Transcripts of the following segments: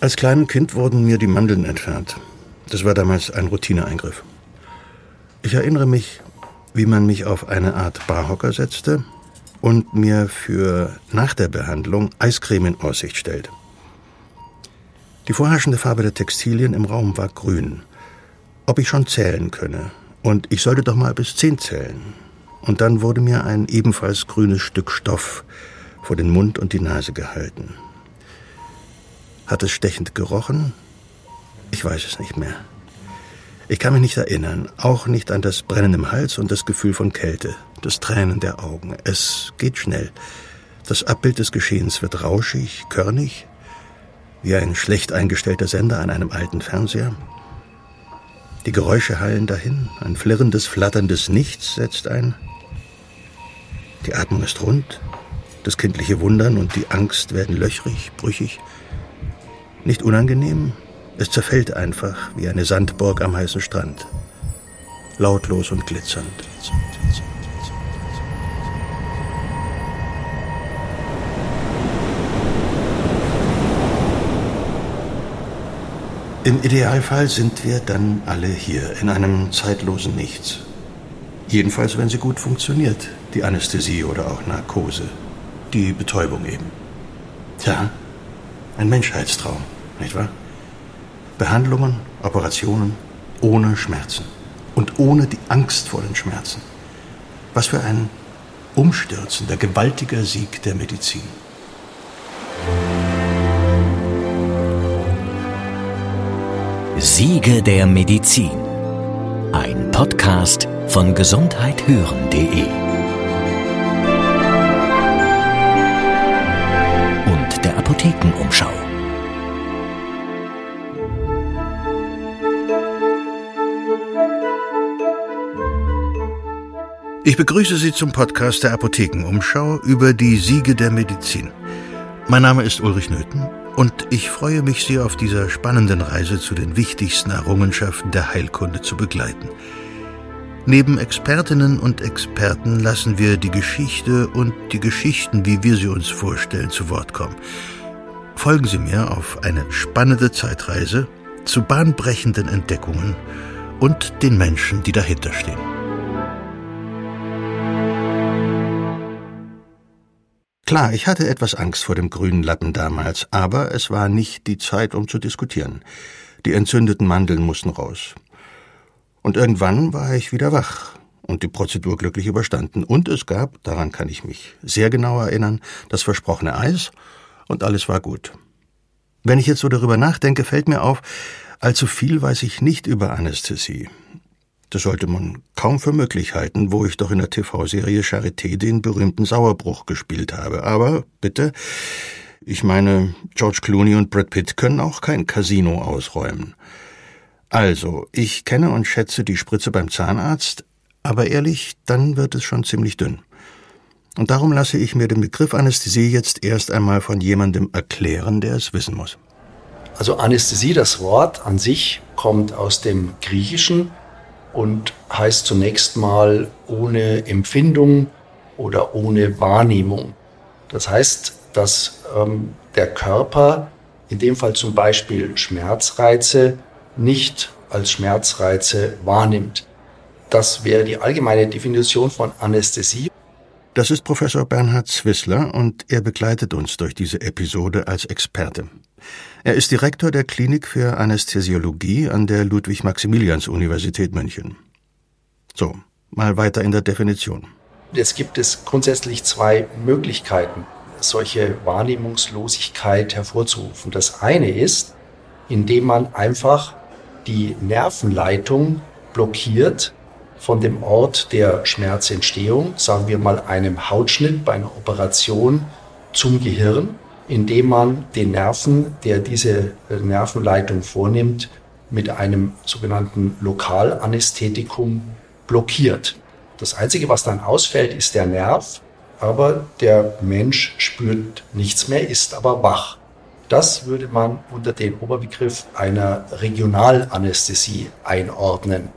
Als kleinem Kind wurden mir die Mandeln entfernt. Das war damals ein Routineeingriff. Ich erinnere mich, wie man mich auf eine Art Barhocker setzte und mir für nach der Behandlung Eiscreme in Aussicht stellte. Die vorherrschende Farbe der Textilien im Raum war grün. Ob ich schon zählen könne. Und ich sollte doch mal bis zehn zählen. Und dann wurde mir ein ebenfalls grünes Stück Stoff vor den Mund und die Nase gehalten. Hat es stechend gerochen? Ich weiß es nicht mehr. Ich kann mich nicht erinnern, auch nicht an das Brennen im Hals und das Gefühl von Kälte, das Tränen der Augen. Es geht schnell. Das Abbild des Geschehens wird rauschig, körnig, wie ein schlecht eingestellter Sender an einem alten Fernseher. Die Geräusche hallen dahin, ein flirrendes, flatterndes Nichts setzt ein. Die Atmung ist rund, das kindliche Wundern und die Angst werden löchrig, brüchig. Nicht unangenehm, es zerfällt einfach wie eine Sandburg am heißen Strand. Lautlos und glitzernd. Im Idealfall sind wir dann alle hier, in einem zeitlosen Nichts. Jedenfalls, wenn sie gut funktioniert, die Anästhesie oder auch Narkose. Die Betäubung eben. Tja, ein Menschheitstraum, nicht wahr? Behandlungen, Operationen ohne Schmerzen und ohne die Angst vor den Schmerzen. Was für ein umstürzender, gewaltiger Sieg der Medizin. Siege der Medizin. Ein Podcast von gesundheithören.de Apothekenumschau. Ich begrüße Sie zum Podcast der Apothekenumschau über die Siege der Medizin. Mein Name ist Ulrich Nöthen und ich freue mich, Sie auf dieser spannenden Reise zu den wichtigsten Errungenschaften der Heilkunde zu begleiten. Neben Expertinnen und Experten lassen wir die Geschichte und die Geschichten, wie wir sie uns vorstellen, zu Wort kommen. Folgen Sie mir auf eine spannende Zeitreise zu bahnbrechenden Entdeckungen und den Menschen, die dahinter stehen. Klar, ich hatte etwas Angst vor dem grünen Lappen damals, aber es war nicht die Zeit, um zu diskutieren. Die entzündeten Mandeln mussten raus. Und irgendwann war ich wieder wach und die Prozedur glücklich überstanden. Und es gab, daran kann ich mich sehr genau erinnern, das versprochene Eis und alles war gut. Wenn ich jetzt so darüber nachdenke, fällt mir auf, allzu viel weiß ich nicht über Anästhesie. Das sollte man kaum für möglich halten, wo ich doch in der TV-Serie Charité den berühmten Sauerbruch gespielt habe. Aber bitte, ich meine, George Clooney und Brad Pitt können auch kein Casino ausräumen. Also, ich kenne und schätze die Spritze beim Zahnarzt, aber ehrlich, dann wird es schon ziemlich dünn. Und darum lasse ich mir den Begriff Anästhesie jetzt erst einmal von jemandem erklären, der es wissen muss. Also Anästhesie, das Wort an sich, kommt aus dem Griechischen und heißt zunächst mal ohne Empfindung oder ohne Wahrnehmung. Das heißt, dass ähm, der Körper, in dem Fall zum Beispiel Schmerzreize, nicht als Schmerzreize wahrnimmt. Das wäre die allgemeine Definition von Anästhesie. Das ist Professor Bernhard Zwissler und er begleitet uns durch diese Episode als Experte. Er ist Direktor der Klinik für Anästhesiologie an der Ludwig-Maximilians-Universität München. So, mal weiter in der Definition. Es gibt es grundsätzlich zwei Möglichkeiten, solche Wahrnehmungslosigkeit hervorzurufen. Das eine ist, indem man einfach die Nervenleitung blockiert von dem Ort der Schmerzentstehung, sagen wir mal einem Hautschnitt bei einer Operation zum Gehirn indem man den Nerven, der diese äh, Nervenleitung vornimmt, mit einem sogenannten Lokalanästhetikum blockiert. Das Einzige, was dann ausfällt, ist der Nerv, aber der Mensch spürt nichts mehr, ist aber wach. Das würde man unter den Oberbegriff einer Regionalanästhesie einordnen,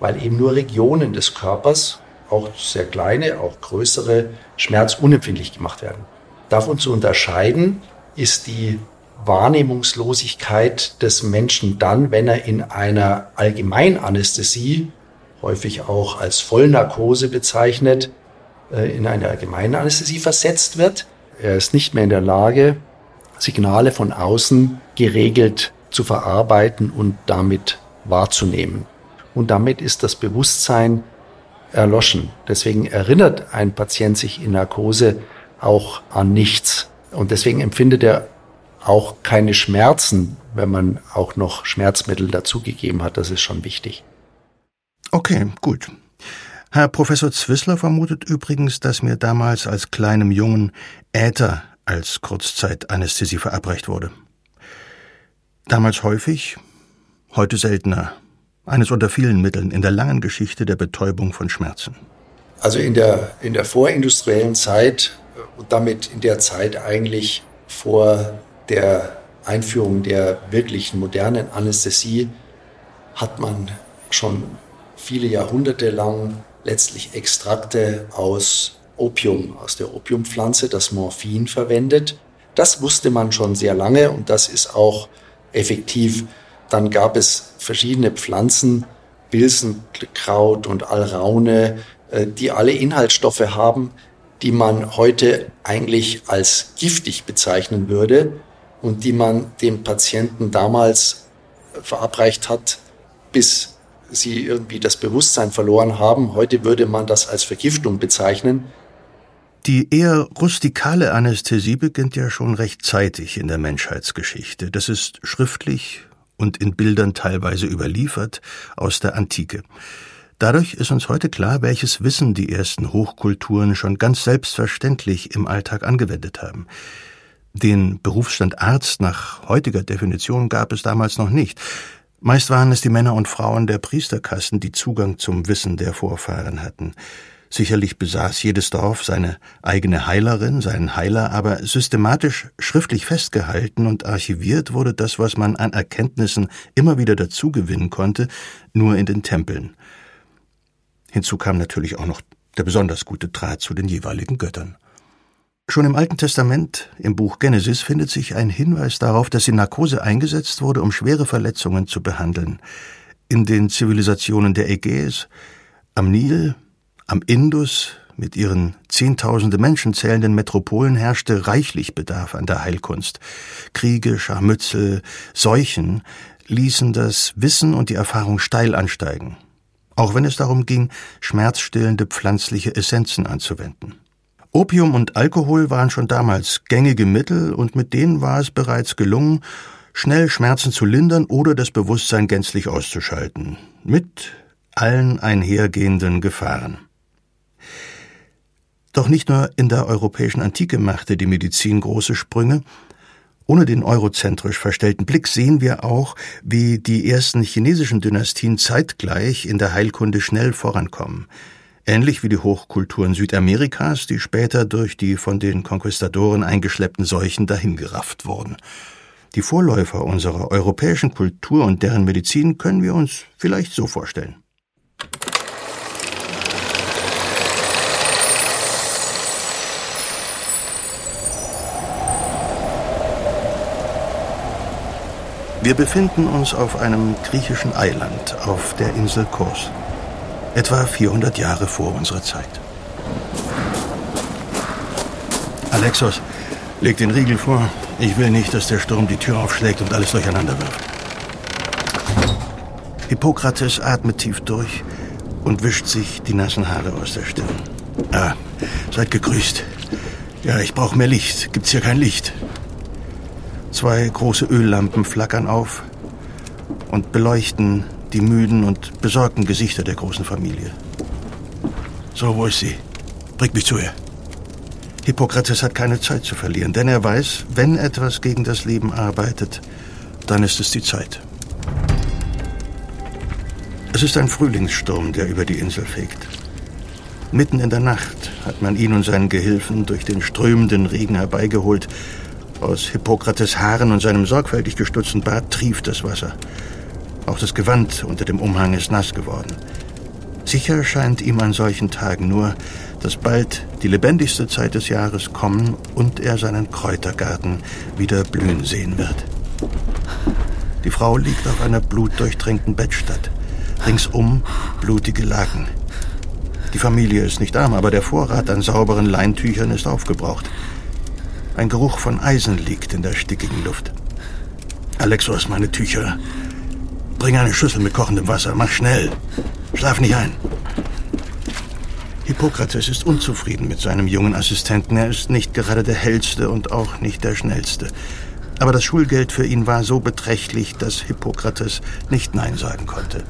weil eben nur Regionen des Körpers, auch sehr kleine, auch größere, schmerzunempfindlich gemacht werden. Davon zu unterscheiden ist die Wahrnehmungslosigkeit des Menschen dann, wenn er in einer Allgemeinanästhesie, häufig auch als Vollnarkose bezeichnet, äh, in eine Allgemeinanästhesie versetzt wird. Er ist nicht mehr in der Lage, Signale von außen geregelt zu verarbeiten und damit wahrzunehmen. Und damit ist das Bewusstsein erloschen. Deswegen erinnert ein Patient sich in Narkose auch an nichts. Und deswegen empfindet er auch keine Schmerzen, wenn man auch noch Schmerzmittel dazugegeben hat. Das ist schon wichtig. Okay, gut. Herr Professor Zwissler vermutet übrigens, dass mir damals als kleinem Jungen Äther als Kurzzeitanästhesie verabreicht wurde. Damals häufig, heute seltener. Eines unter vielen Mitteln in der langen Geschichte der Betäubung von Schmerzen. Also in der, in der vorindustriellen Zeit und damit in der Zeit eigentlich vor der Einführung der wirklichen modernen Anästhesie hat man schon viele Jahrhunderte lang letztlich Extrakte aus Opium, aus der Opiumpflanze, das Morphin verwendet. Das wusste man schon sehr lange und das ist auch effektiv. Dann gab es verschiedene Pflanzen, Bilsenkraut und Alraune, äh, die alle Inhaltsstoffe haben, die man heute eigentlich als giftig bezeichnen würde und die man dem Patienten damals verabreicht hat, bis sie irgendwie das Bewusstsein verloren haben. Heute würde man das als Vergiftung bezeichnen. Die eher rustikale Anästhesie beginnt ja schon recht zeitig in der Menschheitsgeschichte. Das ist schriftlich und in Bildern teilweise überliefert aus der Antike. Dadurch ist uns heute klar, welches Wissen die ersten Hochkulturen schon ganz selbstverständlich im Alltag angewendet haben. Den Berufsstand Arzt nach heutiger Definition gab es damals noch nicht. Meist waren es die Männer und Frauen der Priesterkassen, die Zugang zum Wissen der Vorfahren hatten. Sicherlich besaß jedes Dorf seine eigene Heilerin, seinen Heiler, aber systematisch schriftlich festgehalten und archiviert wurde das, was man an Erkenntnissen immer wieder dazugewinnen konnte, nur in den Tempeln. Hinzu kam natürlich auch noch der besonders gute Draht zu den jeweiligen Göttern. Schon im Alten Testament, im Buch Genesis, findet sich ein Hinweis darauf, dass die Narkose eingesetzt wurde, um schwere Verletzungen zu behandeln. In den Zivilisationen der Ägäis, am Nil, am Indus, mit ihren zehntausende Menschen zählenden Metropolen herrschte reichlich Bedarf an der Heilkunst. Kriege, Scharmützel, Seuchen ließen das Wissen und die Erfahrung steil ansteigen, auch wenn es darum ging, schmerzstillende pflanzliche Essenzen anzuwenden. Opium und Alkohol waren schon damals gängige Mittel und mit denen war es bereits gelungen, schnell Schmerzen zu lindern oder das Bewusstsein gänzlich auszuschalten, mit allen einhergehenden Gefahren. Doch nicht nur in der europäischen Antike machte die Medizin große Sprünge, ohne den eurozentrisch verstellten Blick sehen wir auch, wie die ersten chinesischen Dynastien zeitgleich in der Heilkunde schnell vorankommen ähnlich wie die Hochkulturen Südamerikas, die später durch die von den Konquistadoren eingeschleppten Seuchen dahingerafft wurden. Die Vorläufer unserer europäischen Kultur und deren Medizin können wir uns vielleicht so vorstellen. Wir befinden uns auf einem griechischen Eiland auf der Insel Kos etwa 400 Jahre vor unserer Zeit. Alexos, leg den Riegel vor. Ich will nicht, dass der Sturm die Tür aufschlägt und alles durcheinander wirft. Hippokrates atmet tief durch und wischt sich die nassen Haare aus der Stirn. Ah, seid gegrüßt. Ja, ich brauche mehr Licht. Gibt's hier kein Licht? Zwei große Öllampen flackern auf und beleuchten die müden und besorgten Gesichter der großen Familie. So, wo ist sie? Bringt mich zu ihr. Hippokrates hat keine Zeit zu verlieren, denn er weiß, wenn etwas gegen das Leben arbeitet, dann ist es die Zeit. Es ist ein Frühlingssturm, der über die Insel fegt. Mitten in der Nacht hat man ihn und seinen Gehilfen durch den strömenden Regen herbeigeholt. Aus Hippokrates Haaren und seinem sorgfältig gestutzten Bart trieft das Wasser. Auch das Gewand unter dem Umhang ist nass geworden. Sicher scheint ihm an solchen Tagen nur, dass bald die lebendigste Zeit des Jahres kommen und er seinen Kräutergarten wieder blühen sehen wird. Die Frau liegt auf einer blutdurchtränkten Bettstatt. Ringsum blutige Laken. Die Familie ist nicht arm, aber der Vorrat an sauberen Leintüchern ist aufgebraucht. Ein Geruch von Eisen liegt in der stickigen Luft. Alexos, meine Tücher. Bring eine Schüssel mit kochendem Wasser. Mach schnell. Schlaf nicht ein. Hippokrates ist unzufrieden mit seinem jungen Assistenten. Er ist nicht gerade der hellste und auch nicht der schnellste. Aber das Schulgeld für ihn war so beträchtlich, dass Hippokrates nicht Nein sagen konnte.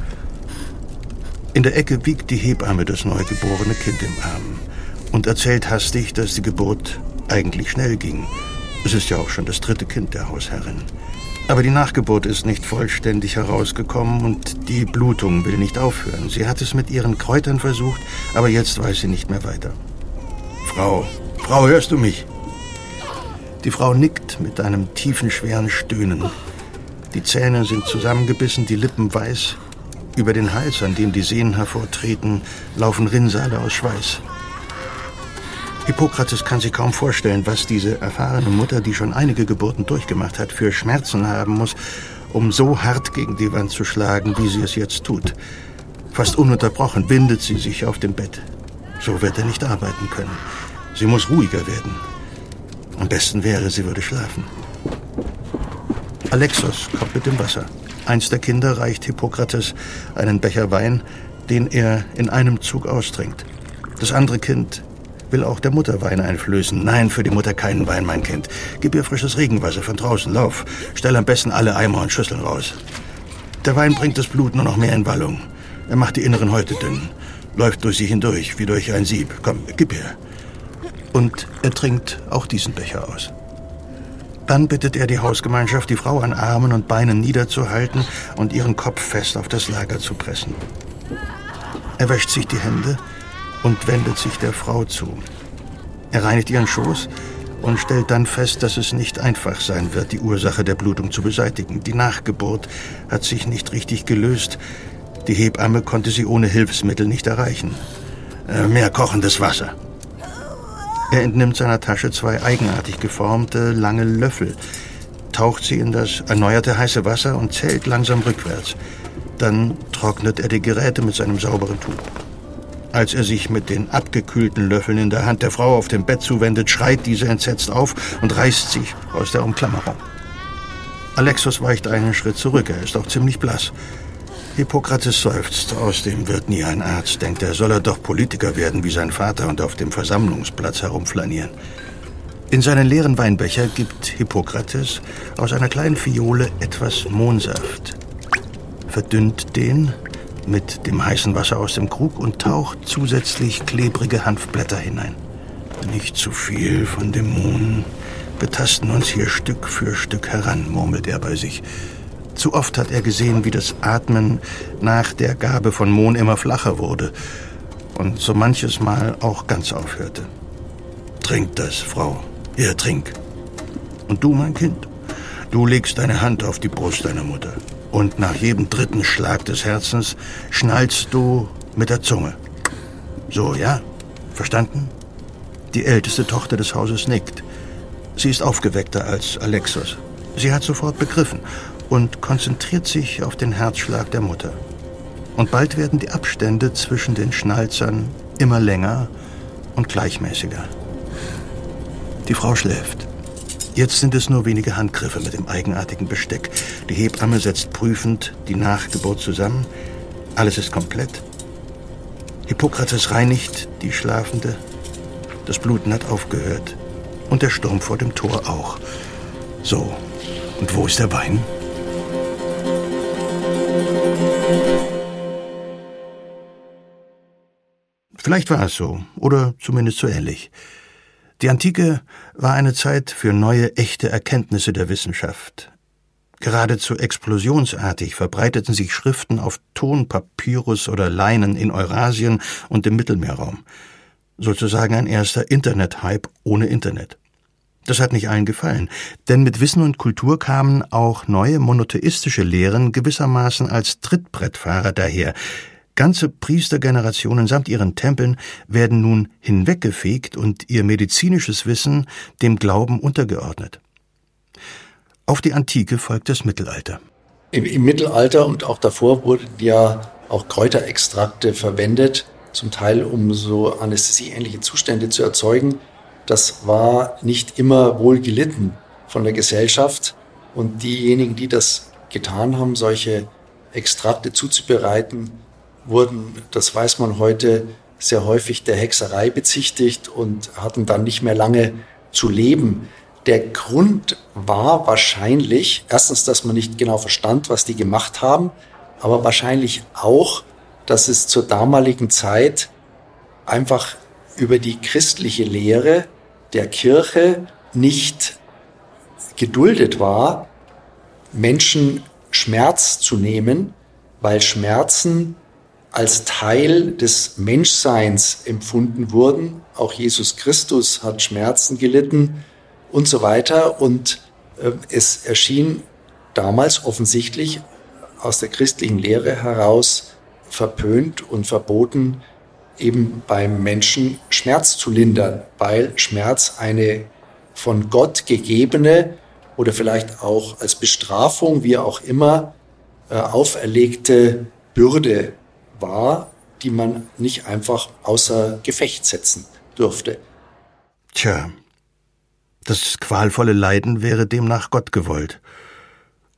In der Ecke wiegt die Hebamme das neugeborene Kind im Arm und erzählt hastig, dass die Geburt eigentlich schnell ging. Es ist ja auch schon das dritte Kind der Hausherrin. Aber die Nachgeburt ist nicht vollständig herausgekommen und die Blutung will nicht aufhören. Sie hat es mit ihren Kräutern versucht, aber jetzt weiß sie nicht mehr weiter. Frau, Frau, hörst du mich? Die Frau nickt mit einem tiefen, schweren Stöhnen. Die Zähne sind zusammengebissen, die Lippen weiß. Über den Hals, an dem die Sehnen hervortreten, laufen Rinnsale aus Schweiß. Hippokrates kann sich kaum vorstellen, was diese erfahrene Mutter, die schon einige Geburten durchgemacht hat, für Schmerzen haben muss, um so hart gegen die Wand zu schlagen, wie sie es jetzt tut. Fast ununterbrochen windet sie sich auf dem Bett. So wird er nicht arbeiten können. Sie muss ruhiger werden. Am besten wäre, sie würde schlafen. Alexos kommt mit dem Wasser. Eins der Kinder reicht Hippokrates einen Becher Wein, den er in einem Zug austrinkt. Das andere Kind will auch der Mutter Wein einflößen. Nein, für die Mutter keinen Wein, mein Kind. Gib ihr frisches Regenwasser von draußen. Lauf. Stell am besten alle Eimer und Schüsseln raus. Der Wein bringt das Blut nur noch mehr in Wallung. Er macht die inneren Häute dünn. Läuft durch sie hindurch, wie durch ein Sieb. Komm, gib her. Und er trinkt auch diesen Becher aus. Dann bittet er die Hausgemeinschaft, die Frau an Armen und Beinen niederzuhalten und ihren Kopf fest auf das Lager zu pressen. Er wäscht sich die Hände und wendet sich der Frau zu. Er reinigt ihren Schoß und stellt dann fest, dass es nicht einfach sein wird, die Ursache der Blutung zu beseitigen. Die Nachgeburt hat sich nicht richtig gelöst. Die Hebamme konnte sie ohne Hilfsmittel nicht erreichen. Äh, mehr kochendes Wasser. Er entnimmt seiner Tasche zwei eigenartig geformte, lange Löffel, taucht sie in das erneuerte heiße Wasser und zählt langsam rückwärts. Dann trocknet er die Geräte mit seinem sauberen Tuch. Als er sich mit den abgekühlten Löffeln in der Hand der Frau auf dem Bett zuwendet, schreit diese entsetzt auf und reißt sich aus der Umklammerung. Alexos weicht einen Schritt zurück, er ist auch ziemlich blass. Hippokrates seufzt, aus dem wird nie ein Arzt, denkt er, soll er doch Politiker werden wie sein Vater und auf dem Versammlungsplatz herumflanieren. In seinen leeren Weinbecher gibt Hippokrates aus einer kleinen Fiole etwas Mohnsaft, verdünnt den, mit dem heißen Wasser aus dem Krug und taucht zusätzlich klebrige Hanfblätter hinein. Nicht zu viel von dem Mohn. Wir tasten uns hier Stück für Stück heran, murmelt er bei sich. Zu oft hat er gesehen, wie das Atmen nach der Gabe von Mohn immer flacher wurde und so manches Mal auch ganz aufhörte. Trink das, Frau. Hier, trink. Und du, mein Kind, du legst deine Hand auf die Brust deiner Mutter. Und nach jedem dritten Schlag des Herzens schnallst du mit der Zunge. So, ja? Verstanden? Die älteste Tochter des Hauses nickt. Sie ist aufgeweckter als Alexos. Sie hat sofort begriffen und konzentriert sich auf den Herzschlag der Mutter. Und bald werden die Abstände zwischen den Schnalzern immer länger und gleichmäßiger. Die Frau schläft. Jetzt sind es nur wenige Handgriffe mit dem eigenartigen Besteck. Die Hebamme setzt prüfend die Nachgeburt zusammen. Alles ist komplett. Hippokrates reinigt die Schlafende. Das Bluten hat aufgehört. Und der Sturm vor dem Tor auch. So, und wo ist der Wein? Vielleicht war es so, oder zumindest so ähnlich. Die Antike war eine Zeit für neue, echte Erkenntnisse der Wissenschaft. Geradezu explosionsartig verbreiteten sich Schriften auf Ton, Papyrus oder Leinen in Eurasien und im Mittelmeerraum. Sozusagen ein erster Internet-Hype ohne Internet. Das hat nicht allen gefallen, denn mit Wissen und Kultur kamen auch neue monotheistische Lehren gewissermaßen als Trittbrettfahrer daher, Ganze Priestergenerationen samt ihren Tempeln werden nun hinweggefegt und ihr medizinisches Wissen dem Glauben untergeordnet. Auf die Antike folgt das Mittelalter. Im, Im, Mittelalter und auch davor wurden ja auch Kräuterextrakte verwendet, zum Teil um so anästhesieähnliche Zustände zu erzeugen. Das war nicht immer wohl gelitten von der Gesellschaft. Und diejenigen, die das getan haben, solche Extrakte zuzubereiten, wurden, das weiß man heute, sehr häufig der Hexerei bezichtigt und hatten dann nicht mehr lange zu leben. Der Grund war wahrscheinlich, erstens, dass man nicht genau verstand, was die gemacht haben, aber wahrscheinlich auch, dass es zur damaligen Zeit einfach über die christliche Lehre der Kirche nicht geduldet war, Menschen Schmerz zu nehmen, weil Schmerzen als Teil des Menschseins empfunden wurden. Auch Jesus Christus hat Schmerzen gelitten und so weiter. Und äh, es erschien damals offensichtlich aus der christlichen Lehre heraus verpönt und verboten, eben beim Menschen Schmerz zu lindern, weil Schmerz eine von Gott gegebene oder vielleicht auch als Bestrafung, wie auch immer, äh, auferlegte Bürde war, die man nicht einfach außer Gefecht setzen durfte. Tja, das qualvolle Leiden wäre demnach Gott gewollt.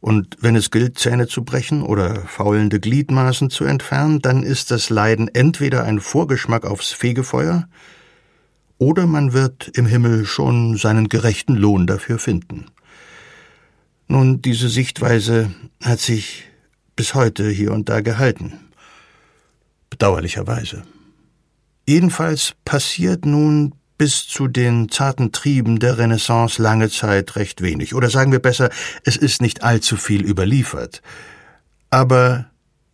Und wenn es gilt, Zähne zu brechen oder faulende Gliedmaßen zu entfernen, dann ist das Leiden entweder ein Vorgeschmack aufs Fegefeuer, oder man wird im Himmel schon seinen gerechten Lohn dafür finden. Nun, diese Sichtweise hat sich bis heute hier und da gehalten. Bedauerlicherweise. Jedenfalls passiert nun bis zu den zarten Trieben der Renaissance lange Zeit recht wenig. Oder sagen wir besser, es ist nicht allzu viel überliefert. Aber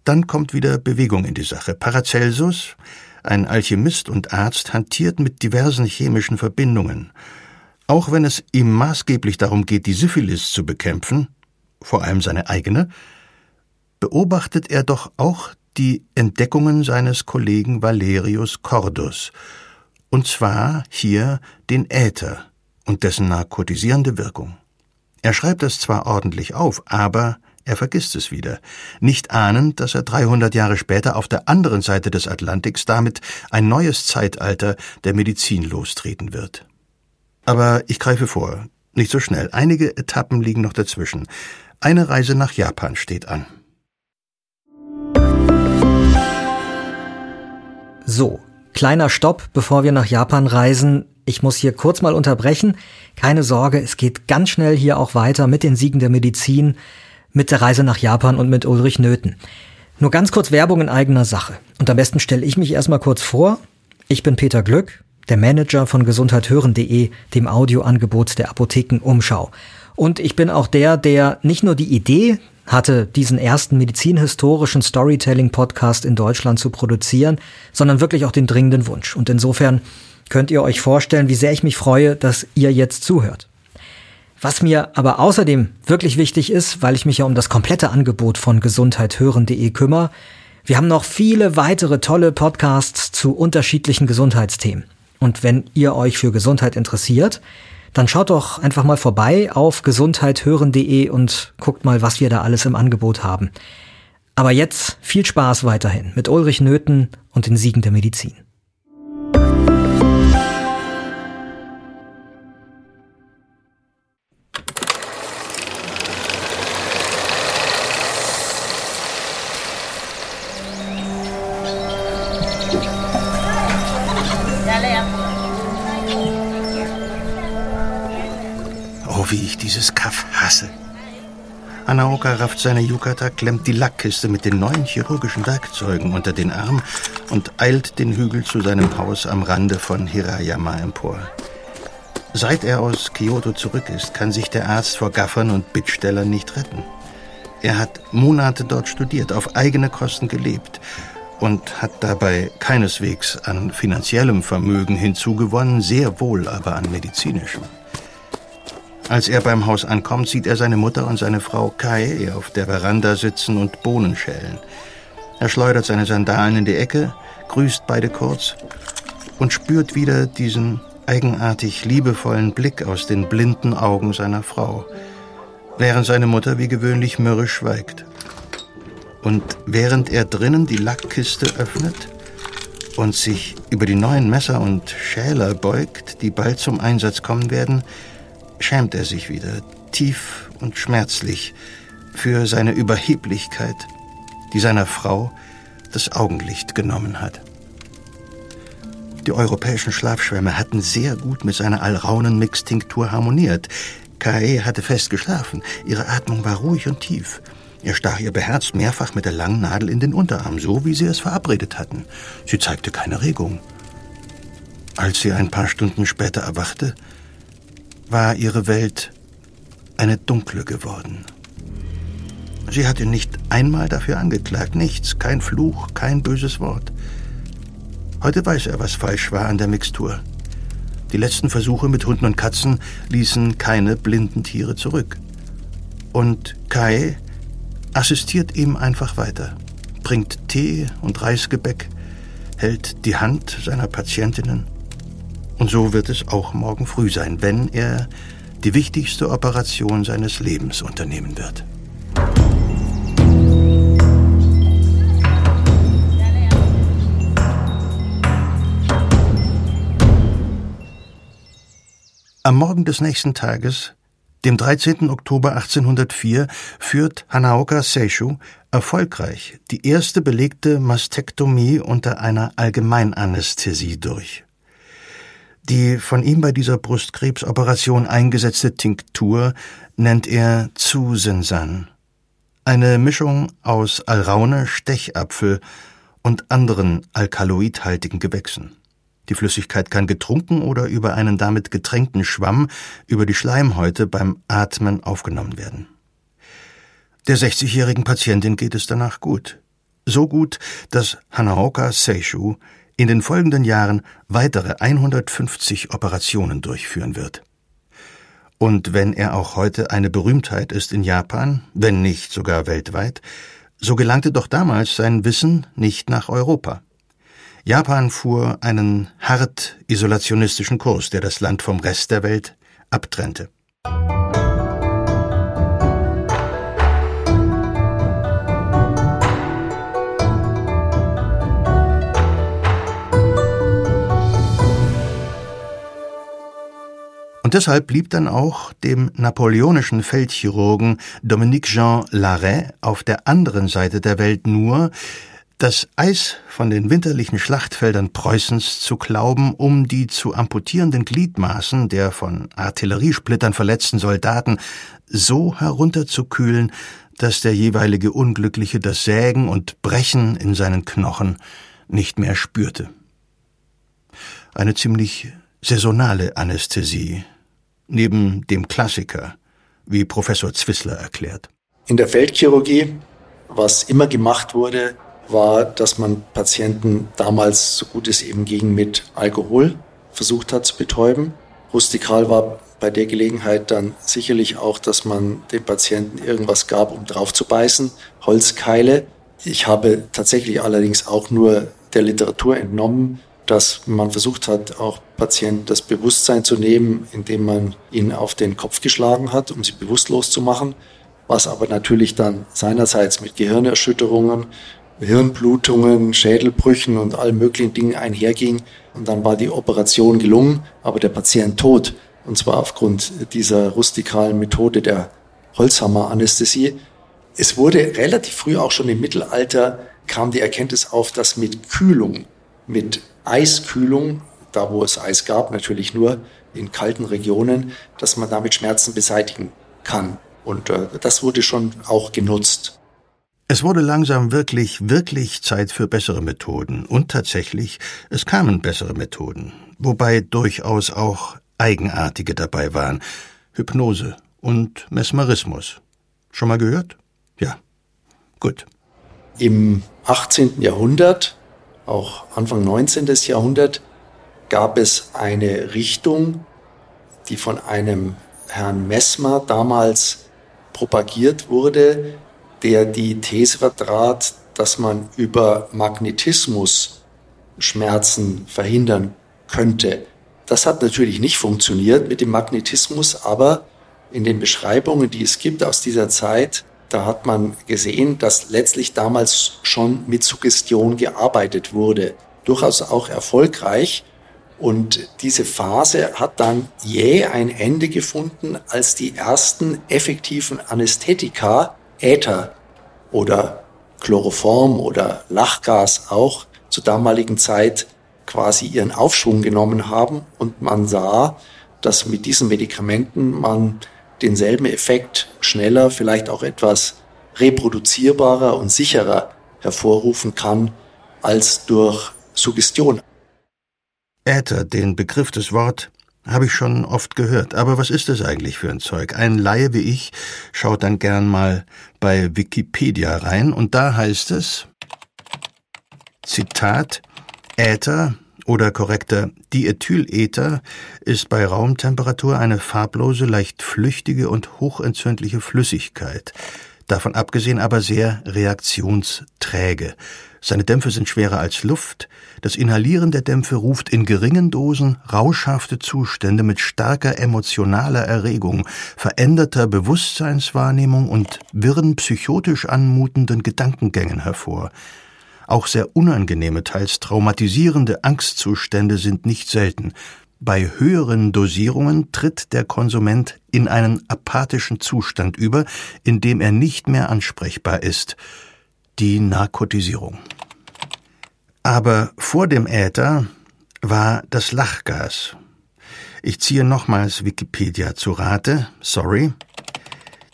dann kommt wieder Bewegung in die Sache. Paracelsus, ein Alchemist und Arzt, hantiert mit diversen chemischen Verbindungen. Auch wenn es ihm maßgeblich darum geht, die Syphilis zu bekämpfen, vor allem seine eigene, beobachtet er doch auch die Entdeckungen seines Kollegen Valerius Cordus, und zwar hier den Äther und dessen narkotisierende Wirkung. Er schreibt es zwar ordentlich auf, aber er vergisst es wieder, nicht ahnend, dass er 300 Jahre später auf der anderen Seite des Atlantiks damit ein neues Zeitalter der Medizin lostreten wird. Aber ich greife vor, nicht so schnell. Einige Etappen liegen noch dazwischen. Eine Reise nach Japan steht an. So, kleiner Stopp, bevor wir nach Japan reisen. Ich muss hier kurz mal unterbrechen. Keine Sorge, es geht ganz schnell hier auch weiter mit den Siegen der Medizin, mit der Reise nach Japan und mit Ulrich Nöthen. Nur ganz kurz Werbung in eigener Sache. Und am besten stelle ich mich erstmal kurz vor. Ich bin Peter Glück, der Manager von gesundheithören.de, dem Audioangebot der Apotheken Umschau. Und ich bin auch der, der nicht nur die Idee hatte, diesen ersten medizinhistorischen Storytelling-Podcast in Deutschland zu produzieren, sondern wirklich auch den dringenden Wunsch. Und insofern könnt ihr euch vorstellen, wie sehr ich mich freue, dass ihr jetzt zuhört. Was mir aber außerdem wirklich wichtig ist, weil ich mich ja um das komplette Angebot von gesundheithören.de kümmere, wir haben noch viele weitere tolle Podcasts zu unterschiedlichen Gesundheitsthemen. Und wenn ihr euch für Gesundheit interessiert, dann schaut doch einfach mal vorbei auf gesundheithören.de und guckt mal, was wir da alles im Angebot haben. Aber jetzt viel Spaß weiterhin mit Ulrich Nöthen und den Siegen der Medizin. Dieses Kaff hasse. Anaoka rafft seine Yukata, klemmt die Lackkiste mit den neuen chirurgischen Werkzeugen unter den Arm und eilt den Hügel zu seinem Haus am Rande von Hirayama empor. Seit er aus Kyoto zurück ist, kann sich der Arzt vor Gaffern und Bittstellern nicht retten. Er hat Monate dort studiert, auf eigene Kosten gelebt und hat dabei keineswegs an finanziellem Vermögen hinzugewonnen, sehr wohl aber an medizinischem. Als er beim Haus ankommt, sieht er seine Mutter und seine Frau Kai auf der Veranda sitzen und Bohnen schälen. Er schleudert seine Sandalen in die Ecke, grüßt beide kurz und spürt wieder diesen eigenartig liebevollen Blick aus den blinden Augen seiner Frau, während seine Mutter wie gewöhnlich mürrisch schweigt. Und während er drinnen die Lackkiste öffnet und sich über die neuen Messer und Schäler beugt, die bald zum Einsatz kommen werden, schämt er sich wieder, tief und schmerzlich, für seine Überheblichkeit, die seiner Frau das Augenlicht genommen hat. Die europäischen Schlafschwämme hatten sehr gut mit seiner Alraunen-Mix-Tinktur harmoniert. Kae hatte fest geschlafen, ihre Atmung war ruhig und tief. Er stach ihr beherzt mehrfach mit der langen Nadel in den Unterarm, so wie sie es verabredet hatten. Sie zeigte keine Regung. Als sie ein paar Stunden später erwachte, war ihre Welt eine dunkle geworden. Sie hatte nicht einmal dafür angeklagt, nichts, kein Fluch, kein böses Wort. Heute weiß er, was falsch war an der Mixtur. Die letzten Versuche mit Hunden und Katzen ließen keine blinden Tiere zurück. Und Kai assistiert ihm einfach weiter, bringt Tee und Reisgebäck, hält die Hand seiner Patientinnen. Und so wird es auch morgen früh sein, wenn er die wichtigste Operation seines Lebens unternehmen wird. Am Morgen des nächsten Tages, dem 13. Oktober 1804, führt Hanaoka Seishu erfolgreich die erste belegte Mastektomie unter einer Allgemeinanästhesie durch. Die von ihm bei dieser Brustkrebsoperation eingesetzte Tinktur nennt er Zusensan, eine Mischung aus Alraune, Stechapfel und anderen alkaloidhaltigen Gewächsen. Die Flüssigkeit kann getrunken oder über einen damit getränkten Schwamm über die Schleimhäute beim Atmen aufgenommen werden. Der 60-jährigen Patientin geht es danach gut. So gut, dass Hanaoka Seishu in den folgenden Jahren weitere 150 Operationen durchführen wird. Und wenn er auch heute eine Berühmtheit ist in Japan, wenn nicht sogar weltweit, so gelangte doch damals sein Wissen nicht nach Europa. Japan fuhr einen hart isolationistischen Kurs, der das Land vom Rest der Welt abtrennte. Und deshalb blieb dann auch dem napoleonischen Feldchirurgen Dominique Jean Larrey auf der anderen Seite der Welt nur das Eis von den winterlichen Schlachtfeldern Preußens zu klauben, um die zu amputierenden Gliedmaßen der von Artilleriesplittern verletzten Soldaten so herunterzukühlen, dass der jeweilige Unglückliche das Sägen und Brechen in seinen Knochen nicht mehr spürte. Eine ziemlich saisonale Anästhesie, neben dem Klassiker, wie Professor Zwissler erklärt. In der Feldchirurgie, was immer gemacht wurde, war, dass man Patienten damals, so gut es eben ging, mit Alkohol versucht hat zu betäuben. Rustikal war bei der Gelegenheit dann sicherlich auch, dass man den Patienten irgendwas gab, um drauf zu beißen, Holzkeile. Ich habe tatsächlich allerdings auch nur der Literatur entnommen, dass man versucht hat, auch Patienten das Bewusstsein zu nehmen, indem man ihnen auf den Kopf geschlagen hat, um sie bewusstlos zu machen, was aber natürlich dann seinerseits mit Gehirnerschütterungen Hirnblutungen, Schädelbrüchen und allen möglichen Dingen einherging. Und dann war die Operation gelungen, aber der Patient tot. Und zwar aufgrund dieser rustikalen Methode der Holzhammer-Anästhesie. Es wurde relativ früh, auch schon im Mittelalter, kam die Erkenntnis auf, dass mit Kühlung, mit Eiskühlung, da wo es Eis gab, natürlich nur in kalten Regionen, dass man damit Schmerzen beseitigen kann. Und äh, das wurde schon auch genutzt. Es wurde langsam wirklich, wirklich Zeit für bessere Methoden. Und tatsächlich, es kamen bessere Methoden. Wobei durchaus auch eigenartige dabei waren. Hypnose und Mesmerismus. Schon mal gehört? Ja. Gut. Im 18. Jahrhundert, auch Anfang 19. Jahrhundert, gab es eine Richtung, die von einem Herrn Messmer damals propagiert wurde, der die These vertrat, dass man über Magnetismus Schmerzen verhindern könnte. Das hat natürlich nicht funktioniert mit dem Magnetismus, aber in den Beschreibungen, die es gibt aus dieser Zeit, da hat man gesehen, dass letztlich damals schon mit Suggestion gearbeitet wurde. Durchaus auch erfolgreich. Und diese Phase hat dann jäh ein Ende gefunden, als die ersten effektiven Anästhetika, Äther oder Chloroform oder Lachgas auch zur damaligen Zeit quasi ihren Aufschwung genommen haben und man sah, dass mit diesen Medikamenten man denselben Effekt schneller, vielleicht auch etwas reproduzierbarer und sicherer hervorrufen kann als durch Suggestion. Äther, den Begriff, das Wort, habe ich schon oft gehört. Aber was ist das eigentlich für ein Zeug? Ein Laie wie ich schaut dann gern mal bei Wikipedia rein und da heißt es, Zitat, Äther oder korrekter Diethylether ist bei Raumtemperatur eine farblose, leicht flüchtige und hochentzündliche Flüssigkeit, davon abgesehen aber sehr reaktionsträge. Seine Dämpfe sind schwerer als Luft, das Inhalieren der Dämpfe ruft in geringen Dosen rauschhafte Zustände mit starker emotionaler Erregung, veränderter Bewusstseinswahrnehmung und wirren psychotisch anmutenden Gedankengängen hervor. Auch sehr unangenehme, teils traumatisierende Angstzustände sind nicht selten. Bei höheren Dosierungen tritt der Konsument in einen apathischen Zustand über, in dem er nicht mehr ansprechbar ist. Die Narkotisierung. Aber vor dem Äther war das Lachgas. Ich ziehe nochmals Wikipedia zu Rate. Sorry.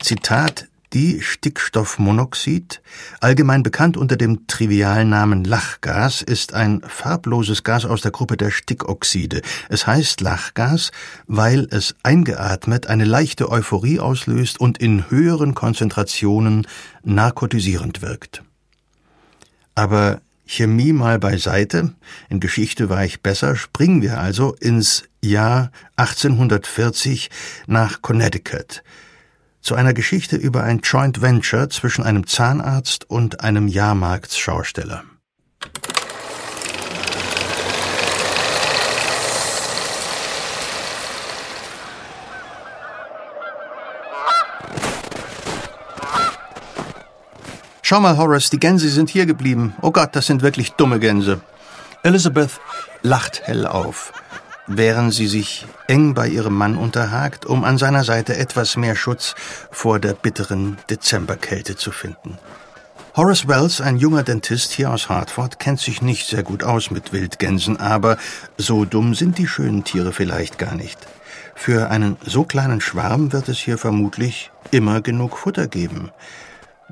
Zitat die Stickstoffmonoxid, allgemein bekannt unter dem Trivialnamen Lachgas, ist ein farbloses Gas aus der Gruppe der Stickoxide. Es heißt Lachgas, weil es eingeatmet eine leichte Euphorie auslöst und in höheren Konzentrationen narkotisierend wirkt. Aber Chemie mal beiseite, in Geschichte war ich besser, springen wir also ins Jahr 1840 nach Connecticut zu einer Geschichte über ein Joint Venture zwischen einem Zahnarzt und einem Jahrmarktsschausteller. Schau mal, Horace, die Gänse sind hier geblieben. Oh Gott, das sind wirklich dumme Gänse. Elizabeth lacht hell auf während sie sich eng bei ihrem Mann unterhakt, um an seiner Seite etwas mehr Schutz vor der bitteren Dezemberkälte zu finden. Horace Wells, ein junger Dentist hier aus Hartford, kennt sich nicht sehr gut aus mit Wildgänsen, aber so dumm sind die schönen Tiere vielleicht gar nicht. Für einen so kleinen Schwarm wird es hier vermutlich immer genug Futter geben.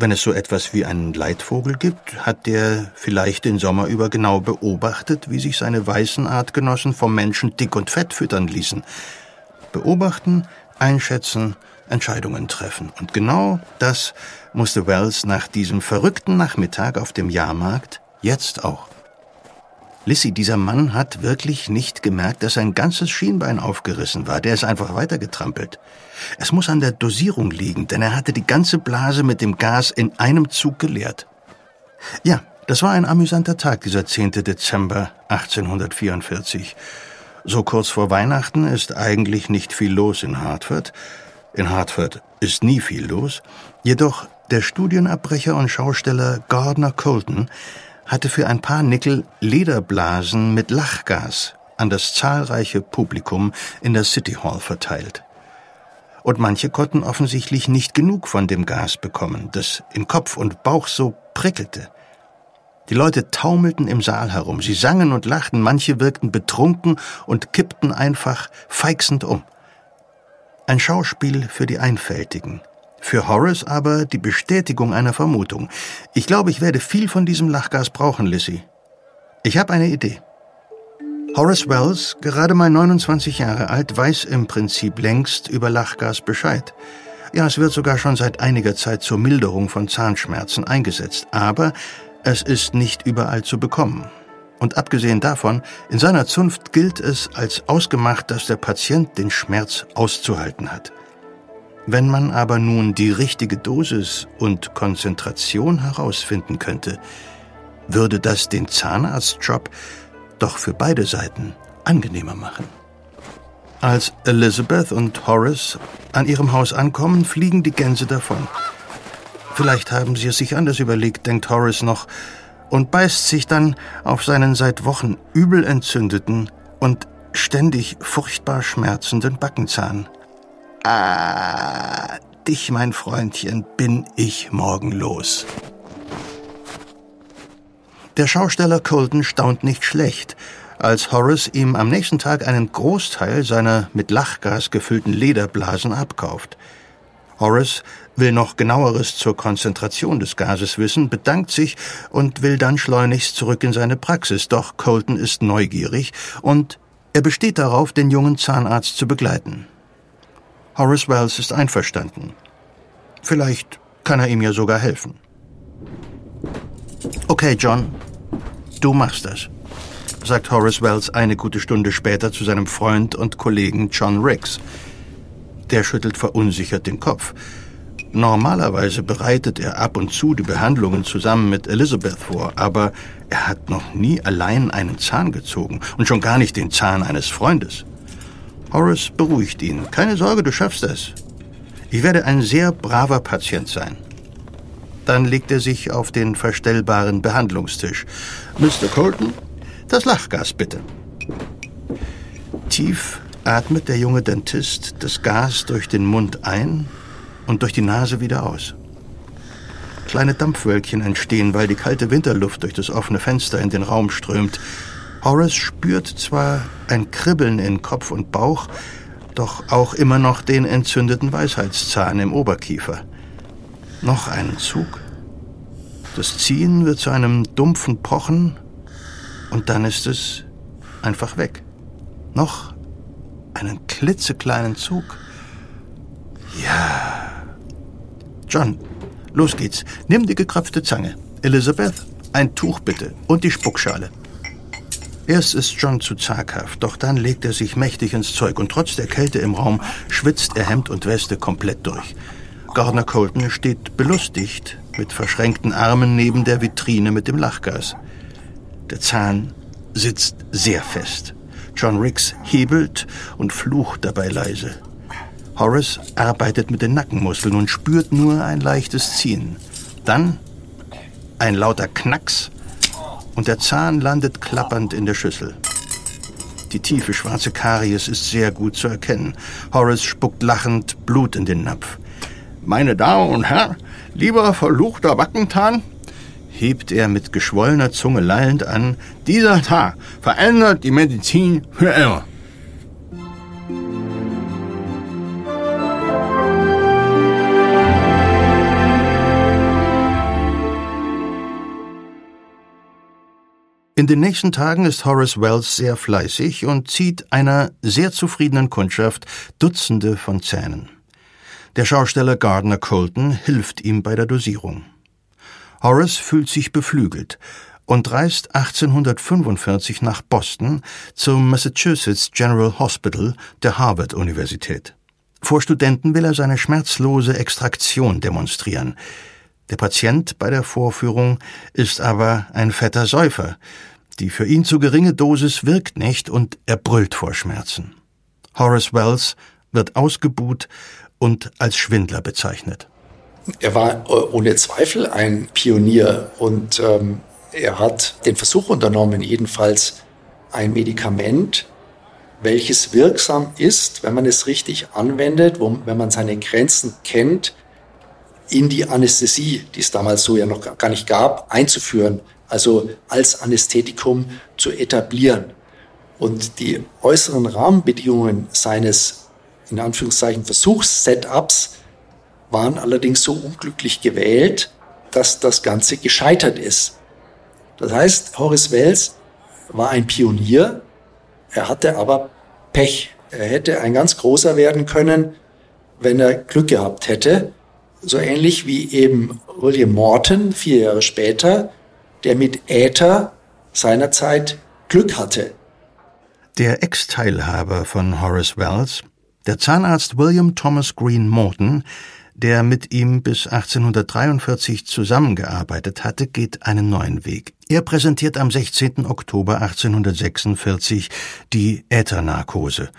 Wenn es so etwas wie einen Leitvogel gibt, hat der vielleicht den Sommer über genau beobachtet, wie sich seine weißen Artgenossen vom Menschen dick und fett füttern ließen. Beobachten, einschätzen, Entscheidungen treffen. Und genau das musste Wells nach diesem verrückten Nachmittag auf dem Jahrmarkt jetzt auch. Lissy, dieser Mann hat wirklich nicht gemerkt, dass sein ganzes Schienbein aufgerissen war. Der ist einfach weitergetrampelt. Es muss an der Dosierung liegen, denn er hatte die ganze Blase mit dem Gas in einem Zug geleert. Ja, das war ein amüsanter Tag, dieser 10. Dezember 1844. So kurz vor Weihnachten ist eigentlich nicht viel los in Hartford. In Hartford ist nie viel los. Jedoch der Studienabbrecher und Schausteller Gardner Colton hatte für ein paar Nickel Lederblasen mit Lachgas an das zahlreiche Publikum in der City Hall verteilt. Und manche konnten offensichtlich nicht genug von dem Gas bekommen, das in Kopf und Bauch so prickelte. Die Leute taumelten im Saal herum, sie sangen und lachten, manche wirkten betrunken und kippten einfach feixend um. Ein Schauspiel für die Einfältigen, für Horace aber die Bestätigung einer Vermutung. Ich glaube, ich werde viel von diesem Lachgas brauchen, Lissy. Ich habe eine Idee. Horace Wells, gerade mal 29 Jahre alt, weiß im Prinzip längst über Lachgas Bescheid. Ja, es wird sogar schon seit einiger Zeit zur Milderung von Zahnschmerzen eingesetzt, aber es ist nicht überall zu bekommen. Und abgesehen davon, in seiner Zunft gilt es als ausgemacht, dass der Patient den Schmerz auszuhalten hat. Wenn man aber nun die richtige Dosis und Konzentration herausfinden könnte, würde das den Zahnarztjob doch für beide Seiten angenehmer machen. Als Elizabeth und Horace an ihrem Haus ankommen, fliegen die Gänse davon. Vielleicht haben sie es sich anders überlegt, denkt Horace noch, und beißt sich dann auf seinen seit Wochen übel entzündeten und ständig furchtbar schmerzenden Backenzahn. Ah, dich, mein Freundchen, bin ich morgen los. Der Schausteller Colton staunt nicht schlecht, als Horace ihm am nächsten Tag einen Großteil seiner mit Lachgas gefüllten Lederblasen abkauft. Horace will noch genaueres zur Konzentration des Gases wissen, bedankt sich und will dann schleunigst zurück in seine Praxis, doch Colton ist neugierig und er besteht darauf, den jungen Zahnarzt zu begleiten. Horace Wells ist einverstanden. Vielleicht kann er ihm ja sogar helfen. Okay, John, du machst das, sagt Horace Wells eine gute Stunde später zu seinem Freund und Kollegen John Riggs. Der schüttelt verunsichert den Kopf. Normalerweise bereitet er ab und zu die Behandlungen zusammen mit Elizabeth vor, aber er hat noch nie allein einen Zahn gezogen und schon gar nicht den Zahn eines Freundes. Horace beruhigt ihn. Keine Sorge, du schaffst es. Ich werde ein sehr braver Patient sein. Dann legt er sich auf den verstellbaren Behandlungstisch. Mr. Colton, das Lachgas bitte. Tief atmet der junge Dentist das Gas durch den Mund ein und durch die Nase wieder aus. Kleine Dampfwölkchen entstehen, weil die kalte Winterluft durch das offene Fenster in den Raum strömt. Horace spürt zwar ein Kribbeln in Kopf und Bauch, doch auch immer noch den entzündeten Weisheitszahn im Oberkiefer. Noch einen Zug. Das Ziehen wird zu einem dumpfen Pochen und dann ist es einfach weg. Noch einen klitzekleinen Zug. Ja. John, los geht's. Nimm die gekröpfte Zange. Elizabeth, ein Tuch bitte und die Spuckschale. Erst ist John zu zaghaft, doch dann legt er sich mächtig ins Zeug und trotz der Kälte im Raum schwitzt er Hemd und Weste komplett durch. Gardner Colton steht belustigt mit verschränkten Armen neben der Vitrine mit dem Lachgas. Der Zahn sitzt sehr fest. John Riggs hebelt und flucht dabei leise. Horace arbeitet mit den Nackenmuskeln und spürt nur ein leichtes Ziehen. Dann ein lauter Knacks und der Zahn landet klappernd in der Schüssel. Die tiefe schwarze Karies ist sehr gut zu erkennen. Horace spuckt lachend Blut in den Napf. Meine Damen und Herren, lieber verluchter Backentan, hebt er mit geschwollener Zunge lallend an, dieser Tag verändert die Medizin für immer. Den nächsten Tagen ist Horace Wells sehr fleißig und zieht einer sehr zufriedenen Kundschaft Dutzende von Zähnen. Der Schausteller Gardner Colton hilft ihm bei der Dosierung. Horace fühlt sich beflügelt und reist 1845 nach Boston zum Massachusetts General Hospital der Harvard-Universität. Vor Studenten will er seine schmerzlose Extraktion demonstrieren. Der Patient bei der Vorführung ist aber ein fetter Säufer. Die für ihn zu geringe Dosis wirkt nicht und er brüllt vor Schmerzen. Horace Wells wird ausgebuht und als Schwindler bezeichnet. Er war äh, ohne Zweifel ein Pionier und ähm, er hat den Versuch unternommen, jedenfalls ein Medikament, welches wirksam ist, wenn man es richtig anwendet, wo, wenn man seine Grenzen kennt, in die Anästhesie, die es damals so ja noch gar nicht gab, einzuführen, also als Anästhetikum zu etablieren. Und die äußeren Rahmenbedingungen seines, in Anführungszeichen, Versuchssetups waren allerdings so unglücklich gewählt, dass das Ganze gescheitert ist. Das heißt, Horace Wells war ein Pionier, er hatte aber Pech. Er hätte ein ganz großer werden können, wenn er Glück gehabt hätte so ähnlich wie eben William Morton vier Jahre später, der mit Äther seinerzeit Glück hatte. Der Ex-Teilhaber von Horace Wells, Der Zahnarzt William Thomas Green Morton, der mit ihm bis 1843 zusammengearbeitet hatte, geht einen neuen Weg. Er präsentiert am 16. Oktober 1846 die Äthernarkose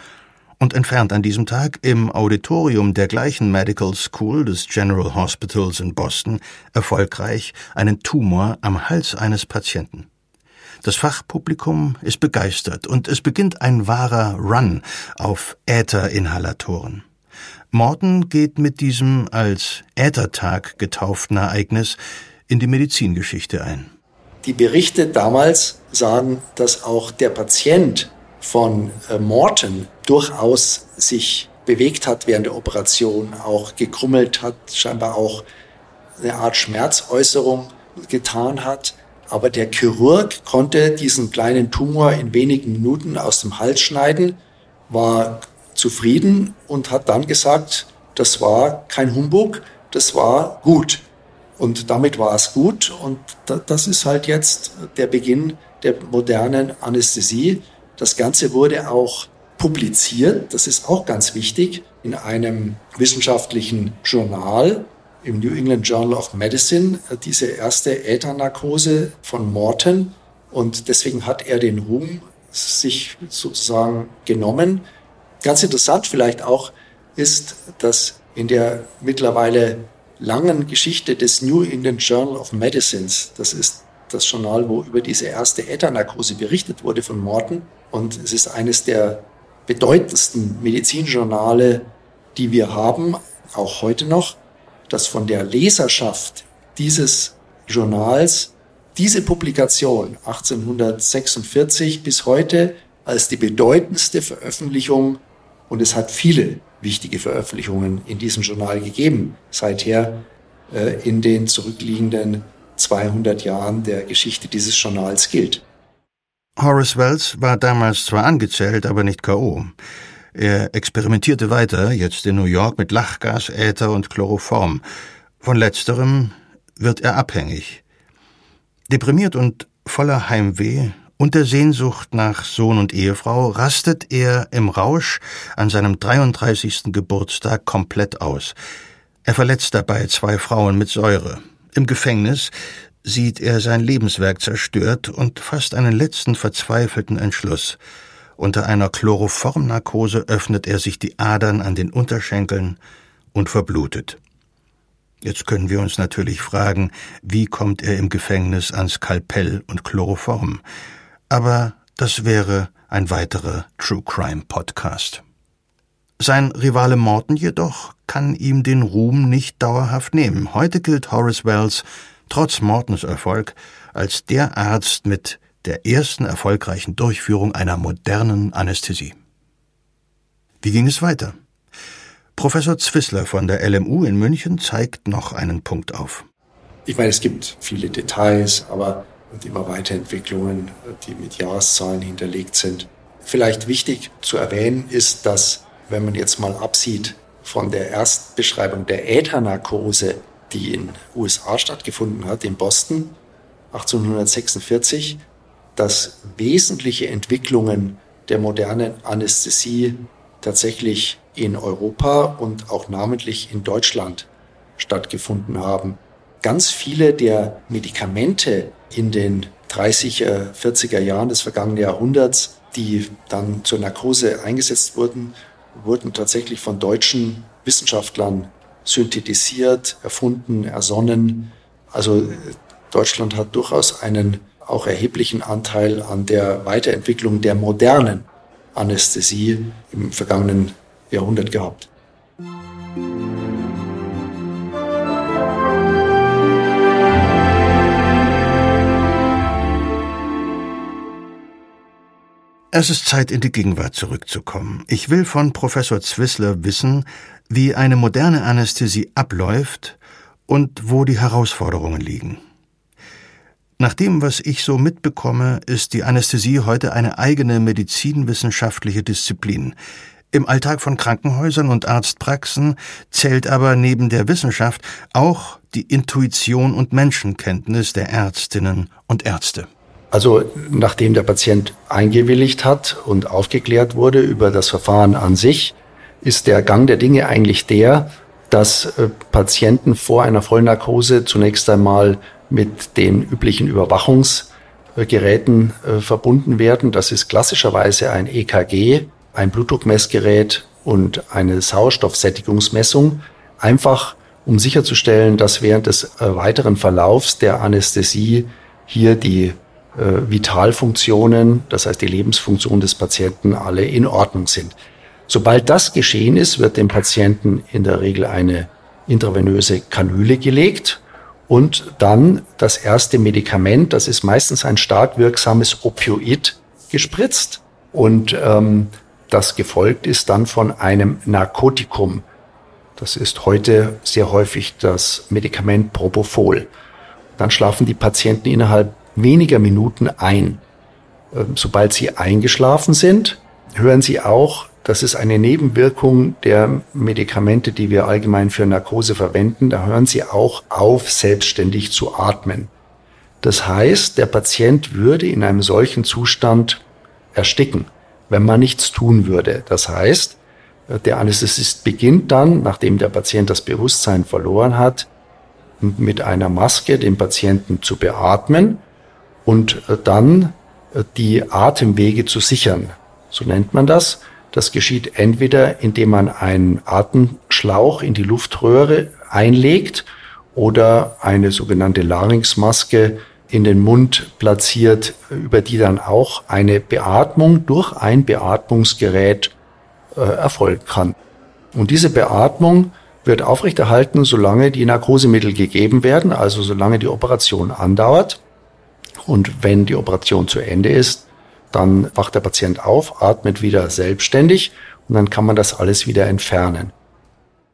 und entfernt an diesem Tag im Auditorium der gleichen Medical School des General Hospitals in Boston erfolgreich einen Tumor am Hals eines Patienten. Das Fachpublikum ist begeistert und es beginnt ein wahrer Run auf Ätherinhalatoren. Morton geht mit diesem als Äthertag getauften Ereignis in die Medizingeschichte ein. Die Berichte damals sagen, dass auch der Patient von äh, Morton durchaus sich bewegt hat während der Operation, auch gekrummelt hat, scheinbar auch eine Art Schmerzäußerung getan hat. Aber der Chirurg konnte diesen kleinen Tumor in wenigen Minuten aus dem Hals schneiden, war zufrieden und hat dann gesagt, das war kein Humbug, das war gut. Und damit war es gut. Und das ist halt jetzt der Beginn der modernen Anästhesie. Das Ganze wurde auch publiziert, das ist auch ganz wichtig, in einem wissenschaftlichen Journal, im New England Journal of Medicine, diese erste Äthernarkose von Morton. Und deswegen hat er den Ruhm sich sozusagen genommen. Ganz interessant vielleicht auch ist, dass in der mittlerweile langen Geschichte des New England Journal of Medicines, das ist das Journal, wo über diese erste Äthernarkose berichtet wurde von Morton. Und es ist eines der bedeutendsten Medizinjournale, die wir haben, auch heute noch, dass von der Leserschaft dieses Journals diese Publikation 1846 bis heute als die bedeutendste Veröffentlichung und es hat viele wichtige Veröffentlichungen in diesem Journal gegeben, seither äh, in den zurückliegenden 200 Jahren der Geschichte dieses Journals gilt. Horace Wells war damals zwar angezählt, aber nicht K.O. Er experimentierte weiter, jetzt in New York, mit Lachgas, Äther und Chloroform. Von letzterem wird er abhängig. Deprimiert und voller Heimweh und der Sehnsucht nach Sohn und Ehefrau rastet er im Rausch an seinem 33. Geburtstag komplett aus. Er verletzt dabei zwei Frauen mit Säure. Im Gefängnis sieht er sein Lebenswerk zerstört und fasst einen letzten verzweifelten Entschluss. Unter einer Chloroformnarkose öffnet er sich die Adern an den Unterschenkeln und verblutet. Jetzt können wir uns natürlich fragen, wie kommt er im Gefängnis an Skalpell und Chloroform? Aber das wäre ein weiterer True Crime Podcast. Sein Rivale Morton jedoch kann ihm den Ruhm nicht dauerhaft nehmen. Heute gilt Horace Wells trotz Mortons Erfolg als der Arzt mit der ersten erfolgreichen Durchführung einer modernen Anästhesie. Wie ging es weiter? Professor Zwissler von der LMU in München zeigt noch einen Punkt auf. Ich meine, es gibt viele Details, aber immer Weiterentwicklungen, die mit Jahreszahlen hinterlegt sind. Vielleicht wichtig zu erwähnen ist, dass, wenn man jetzt mal absieht von der Erstbeschreibung der Äthernarkose, die in USA stattgefunden hat, in Boston 1846, dass wesentliche Entwicklungen der modernen Anästhesie tatsächlich in Europa und auch namentlich in Deutschland stattgefunden haben. Ganz viele der Medikamente in den 30er, 40er Jahren des vergangenen Jahrhunderts, die dann zur Narkose eingesetzt wurden, wurden tatsächlich von deutschen Wissenschaftlern synthetisiert, erfunden, ersonnen. Also Deutschland hat durchaus einen auch erheblichen Anteil an der Weiterentwicklung der modernen Anästhesie im vergangenen Jahrhundert gehabt. Es ist Zeit, in die Gegenwart zurückzukommen. Ich will von Professor Zwissler wissen, wie eine moderne Anästhesie abläuft und wo die Herausforderungen liegen. Nach dem, was ich so mitbekomme, ist die Anästhesie heute eine eigene medizinwissenschaftliche Disziplin. Im Alltag von Krankenhäusern und Arztpraxen zählt aber neben der Wissenschaft auch die Intuition und Menschenkenntnis der Ärztinnen und Ärzte. Also nachdem der Patient eingewilligt hat und aufgeklärt wurde über das Verfahren an sich, ist der Gang der Dinge eigentlich der, dass äh, Patienten vor einer Vollnarkose zunächst einmal mit den üblichen Überwachungsgeräten äh, verbunden werden. Das ist klassischerweise ein EKG, ein Blutdruckmessgerät und eine Sauerstoffsättigungsmessung, einfach um sicherzustellen, dass während des äh, weiteren Verlaufs der Anästhesie hier die Vitalfunktionen, das heißt die Lebensfunktion des Patienten, alle in Ordnung sind. Sobald das geschehen ist, wird dem Patienten in der Regel eine intravenöse Kanüle gelegt und dann das erste Medikament, das ist meistens ein stark wirksames Opioid, gespritzt. Und ähm, das gefolgt ist dann von einem Narkotikum. Das ist heute sehr häufig das Medikament Propofol. Dann schlafen die Patienten innerhalb weniger Minuten ein. Ähm, sobald sie eingeschlafen sind, hören sie auch das ist eine Nebenwirkung der Medikamente, die wir allgemein für Narkose verwenden. Da hören sie auch auf, selbstständig zu atmen. Das heißt, der Patient würde in einem solchen Zustand ersticken, wenn man nichts tun würde. Das heißt, der Anästhesist beginnt dann, nachdem der Patient das Bewusstsein verloren hat, mit einer Maske den Patienten zu beatmen und dann die Atemwege zu sichern. So nennt man das. Das geschieht entweder, indem man einen Atemschlauch in die Luftröhre einlegt oder eine sogenannte Larynxmaske in den Mund platziert, über die dann auch eine Beatmung durch ein Beatmungsgerät äh, erfolgen kann. Und diese Beatmung wird aufrechterhalten, solange die Narkosemittel gegeben werden, also solange die Operation andauert. Und wenn die Operation zu Ende ist, dann wacht der Patient auf, atmet wieder selbstständig und dann kann man das alles wieder entfernen.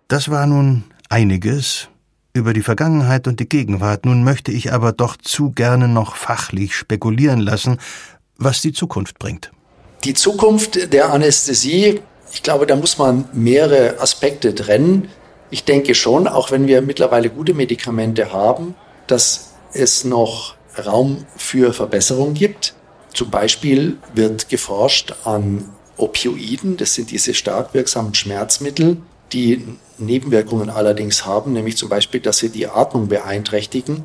Das war nun einiges über die Vergangenheit und die Gegenwart. Nun möchte ich aber doch zu gerne noch fachlich spekulieren lassen, was die Zukunft bringt. Die Zukunft der Anästhesie, ich glaube, da muss man mehrere Aspekte trennen. Ich denke schon, auch wenn wir mittlerweile gute Medikamente haben, dass es noch Raum für Verbesserung gibt. Zum Beispiel wird geforscht an Opioiden, das sind diese stark wirksamen Schmerzmittel, die Nebenwirkungen allerdings haben, nämlich zum Beispiel, dass sie die Atmung beeinträchtigen.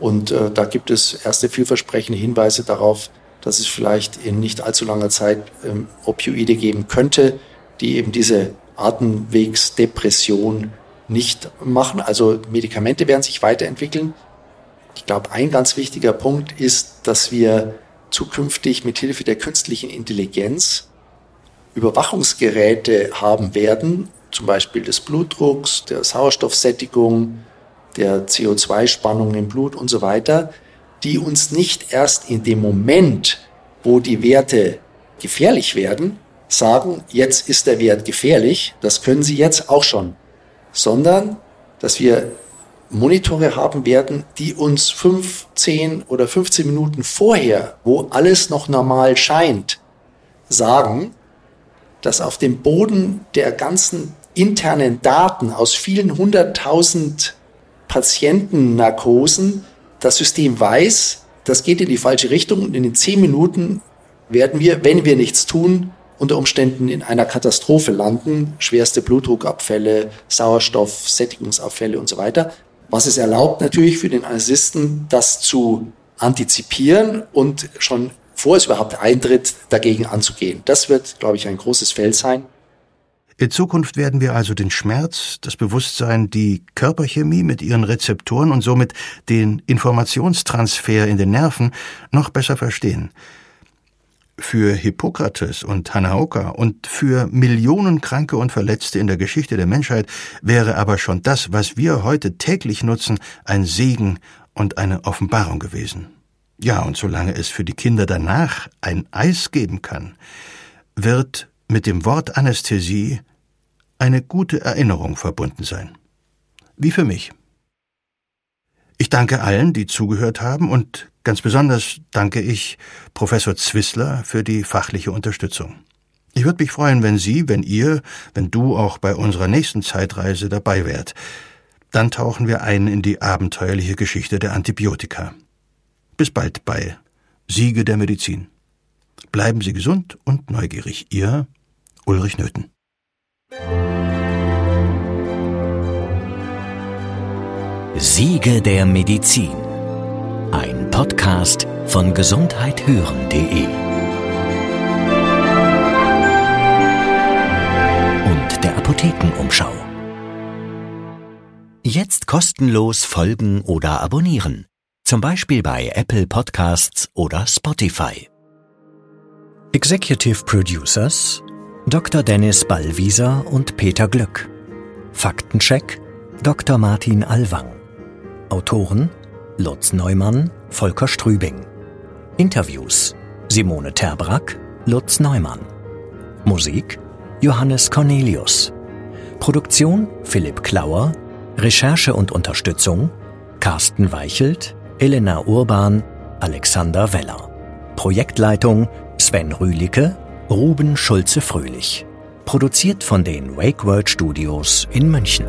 Und äh, da gibt es erste vielversprechende Hinweise darauf, dass es vielleicht in nicht allzu langer Zeit ähm, Opioide geben könnte, die eben diese Atemwegsdepression nicht machen. Also Medikamente werden sich weiterentwickeln. Ich glaube, ein ganz wichtiger Punkt ist, dass wir zukünftig mit Hilfe der künstlichen Intelligenz Überwachungsgeräte haben werden, zum Beispiel des Blutdrucks, der Sauerstoffsättigung, der CO2-Spannung im Blut und so weiter, die uns nicht erst in dem Moment, wo die Werte gefährlich werden, sagen, jetzt ist der Wert gefährlich, das können Sie jetzt auch schon, sondern dass wir Monitore haben werden, die uns fünf, zehn oder 15 Minuten vorher, wo alles noch normal scheint, sagen, dass auf dem Boden der ganzen internen Daten aus vielen hunderttausend Patientennarkosen das System weiß, das geht in die falsche Richtung und in den zehn Minuten werden wir, wenn wir nichts tun, unter Umständen in einer Katastrophe landen, schwerste Blutdruckabfälle, Sauerstoffsättigungsabfälle und so weiter was es erlaubt natürlich für den Analysten, das zu antizipieren und schon vor es überhaupt eintritt, dagegen anzugehen. Das wird, glaube ich, ein großes Feld sein. In Zukunft werden wir also den Schmerz, das Bewusstsein, die Körperchemie mit ihren Rezeptoren und somit den Informationstransfer in den Nerven noch besser verstehen. Für Hippokrates und Hanaoka und für Millionen Kranke und Verletzte in der Geschichte der Menschheit wäre aber schon das, was wir heute täglich nutzen, ein Segen und eine Offenbarung gewesen. Ja, und solange es für die Kinder danach ein Eis geben kann, wird mit dem Wort Anästhesie eine gute Erinnerung verbunden sein. Wie für mich. Ich danke allen, die zugehört haben und Ganz besonders danke ich Professor Zwissler für die fachliche Unterstützung. Ich würde mich freuen, wenn Sie, wenn ihr, wenn du auch bei unserer nächsten Zeitreise dabei wärt. Dann tauchen wir ein in die abenteuerliche Geschichte der Antibiotika. Bis bald bei Siege der Medizin. Bleiben Sie gesund und neugierig. Ihr Ulrich Nöthen. Siege der Medizin. Ein Podcast von gesundheithören.de und der Apothekenumschau. Jetzt kostenlos folgen oder abonnieren. Zum Beispiel bei Apple Podcasts oder Spotify. Executive Producers Dr. Dennis Ballwieser und Peter Glück. Faktencheck Dr. Martin Alwang. Autoren Lutz Neumann, Volker Strübing. Interviews Simone Terbrack, Lutz Neumann. Musik Johannes Cornelius. Produktion Philipp Klauer. Recherche und Unterstützung Carsten Weichelt, Elena Urban, Alexander Weller. Projektleitung Sven Rühlicke, Ruben Schulze-Fröhlich. Produziert von den Wake World Studios in München.